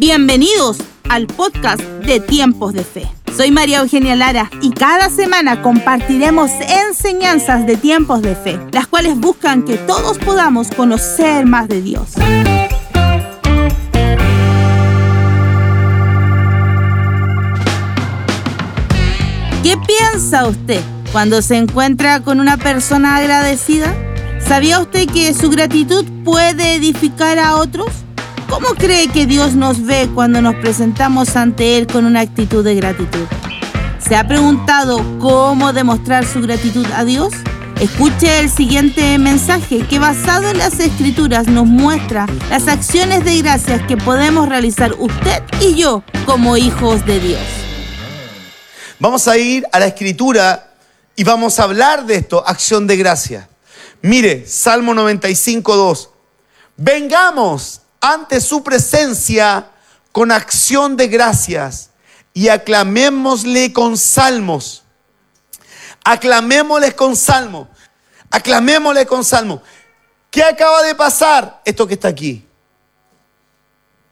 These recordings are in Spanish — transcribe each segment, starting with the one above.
Bienvenidos al podcast de Tiempos de Fe. Soy María Eugenia Lara y cada semana compartiremos enseñanzas de tiempos de fe, las cuales buscan que todos podamos conocer más de Dios. ¿Qué piensa usted cuando se encuentra con una persona agradecida? ¿Sabía usted que su gratitud puede edificar a otros? ¿Cómo cree que Dios nos ve cuando nos presentamos ante Él con una actitud de gratitud? ¿Se ha preguntado cómo demostrar su gratitud a Dios? Escuche el siguiente mensaje que basado en las escrituras nos muestra las acciones de gracias que podemos realizar usted y yo como hijos de Dios. Vamos a ir a la escritura y vamos a hablar de esto, acción de gracia. Mire, Salmo 95, 2. Vengamos ante su presencia con acción de gracias y aclamémosle con salmos. Aclamémosle con salmo. Aclamémosle con salmo. ¿Qué acaba de pasar? Esto que está aquí.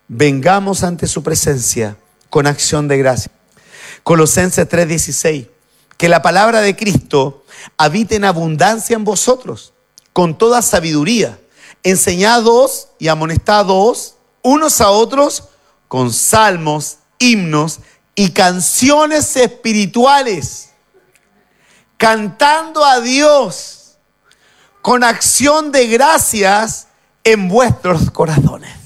Vengamos ante su presencia con acción de gracia. Colosenses 3:16. Que la palabra de Cristo habite en abundancia en vosotros, con toda sabiduría enseñados y amonestados unos a otros con salmos, himnos y canciones espirituales, cantando a Dios con acción de gracias en vuestros corazones.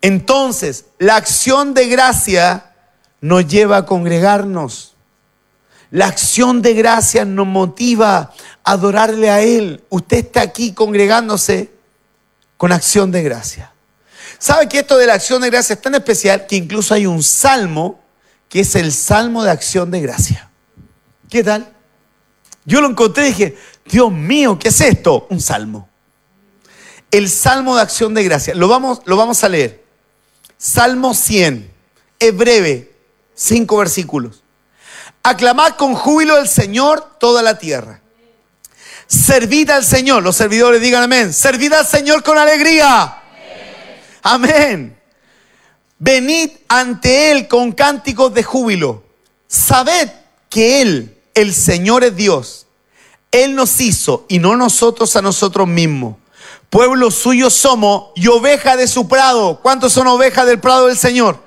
Entonces, la acción de gracia nos lleva a congregarnos. La acción de gracias nos motiva adorarle a Él. Usted está aquí congregándose con acción de gracia. ¿Sabe que esto de la acción de gracia es tan especial que incluso hay un salmo que es el salmo de acción de gracia? ¿Qué tal? Yo lo encontré y dije, Dios mío, ¿qué es esto? Un salmo. El salmo de acción de gracia. Lo vamos, lo vamos a leer. Salmo 100. Es breve, cinco versículos. Aclamad con júbilo al Señor toda la tierra. Servid al Señor. Los servidores digan amén. Servid al Señor con alegría. Amén. Venid ante Él con cánticos de júbilo. Sabed que Él, el Señor es Dios. Él nos hizo y no nosotros a nosotros mismos. Pueblo suyo somos y oveja de su prado. ¿Cuántos son ovejas del prado del Señor?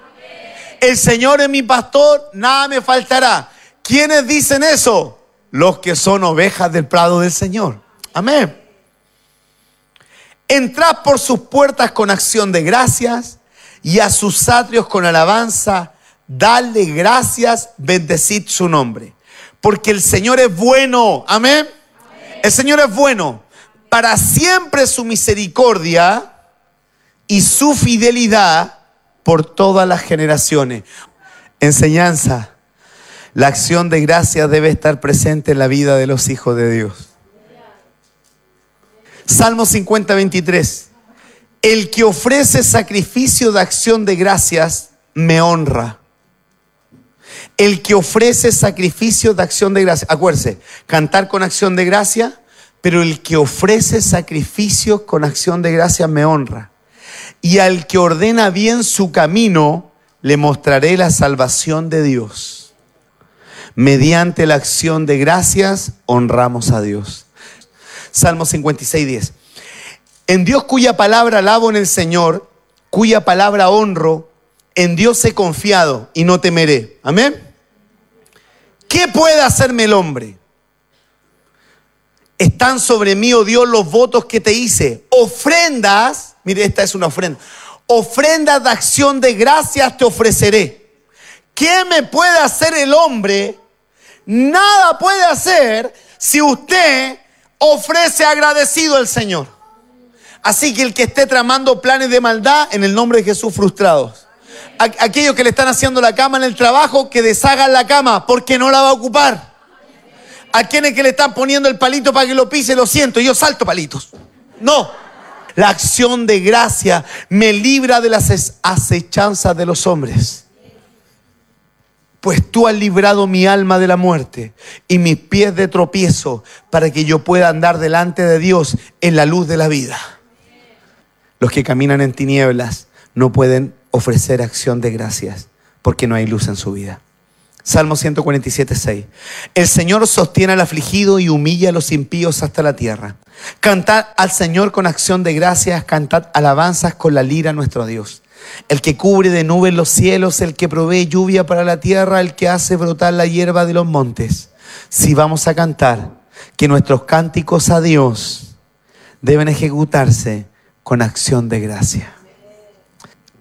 El Señor es mi pastor, nada me faltará. ¿Quiénes dicen eso? Los que son ovejas del prado del Señor. Amén. Entrad por sus puertas con acción de gracias y a sus atrios con alabanza. Dale gracias, bendecid su nombre. Porque el Señor es bueno. Amén. El Señor es bueno. Para siempre su misericordia y su fidelidad por todas las generaciones. Enseñanza la acción de gracia debe estar presente en la vida de los hijos de Dios. Salmo 50, 23. El que ofrece sacrificio de acción de gracias me honra. El que ofrece sacrificio de acción de gracias. Acuérdese, cantar con acción de gracia, pero el que ofrece sacrificio con acción de gracia me honra. Y al que ordena bien su camino, le mostraré la salvación de Dios mediante la acción de gracias, honramos a Dios. Salmo 56, 10. En Dios cuya palabra alabo en el Señor, cuya palabra honro, en Dios he confiado y no temeré. Amén. ¿Qué puede hacerme el hombre? Están sobre mí, oh Dios, los votos que te hice. Ofrendas, mire, esta es una ofrenda. Ofrendas de acción de gracias te ofreceré. ¿Qué me puede hacer el hombre nada puede hacer si usted ofrece agradecido al Señor. Así que el que esté tramando planes de maldad, en el nombre de Jesús, frustrados. Aquellos que le están haciendo la cama en el trabajo, que deshagan la cama, porque no la va a ocupar. A quienes que le están poniendo el palito para que lo pise, lo siento, yo salto palitos. No. La acción de gracia me libra de las acechanzas de los hombres pues tú has librado mi alma de la muerte y mis pies de tropiezo para que yo pueda andar delante de Dios en la luz de la vida. Los que caminan en tinieblas no pueden ofrecer acción de gracias porque no hay luz en su vida. Salmo 147, 6. El Señor sostiene al afligido y humilla a los impíos hasta la tierra. Cantad al Señor con acción de gracias, cantad alabanzas con la lira a nuestro Dios. El que cubre de nubes los cielos, el que provee lluvia para la tierra, el que hace brotar la hierba de los montes. Si vamos a cantar, que nuestros cánticos a Dios deben ejecutarse con acción de gracia.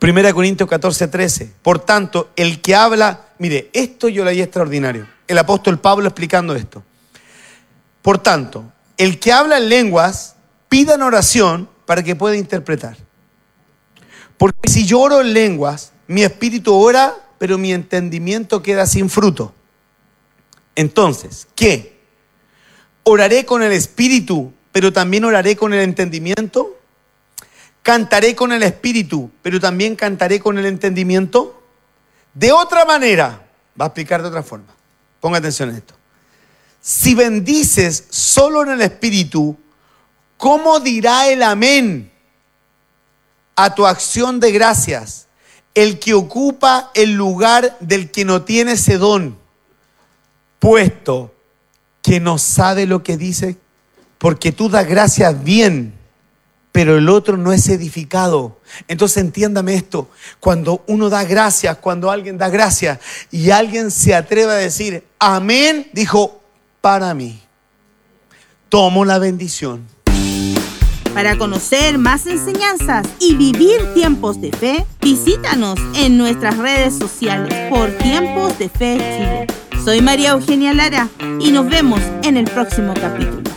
1 Corintios 14, 13. Por tanto, el que habla, mire, esto yo leí extraordinario. El apóstol Pablo explicando esto. Por tanto, el que habla en lenguas, pida en oración para que pueda interpretar. Porque si yo oro en lenguas, mi espíritu ora, pero mi entendimiento queda sin fruto. Entonces, ¿qué? ¿Oraré con el espíritu, pero también oraré con el entendimiento? cantaré con el espíritu, pero también cantaré con el entendimiento. De otra manera, va a explicar de otra forma. Ponga atención a esto. Si bendices solo en el espíritu, ¿cómo dirá el amén a tu acción de gracias? El que ocupa el lugar del que no tiene ese don, puesto que no sabe lo que dice, porque tú das gracias bien pero el otro no es edificado. Entonces entiéndame esto, cuando uno da gracias, cuando alguien da gracias y alguien se atreve a decir, amén, dijo, para mí, tomo la bendición. Para conocer más enseñanzas y vivir tiempos de fe, visítanos en nuestras redes sociales por Tiempos de Fe Chile. Soy María Eugenia Lara y nos vemos en el próximo capítulo.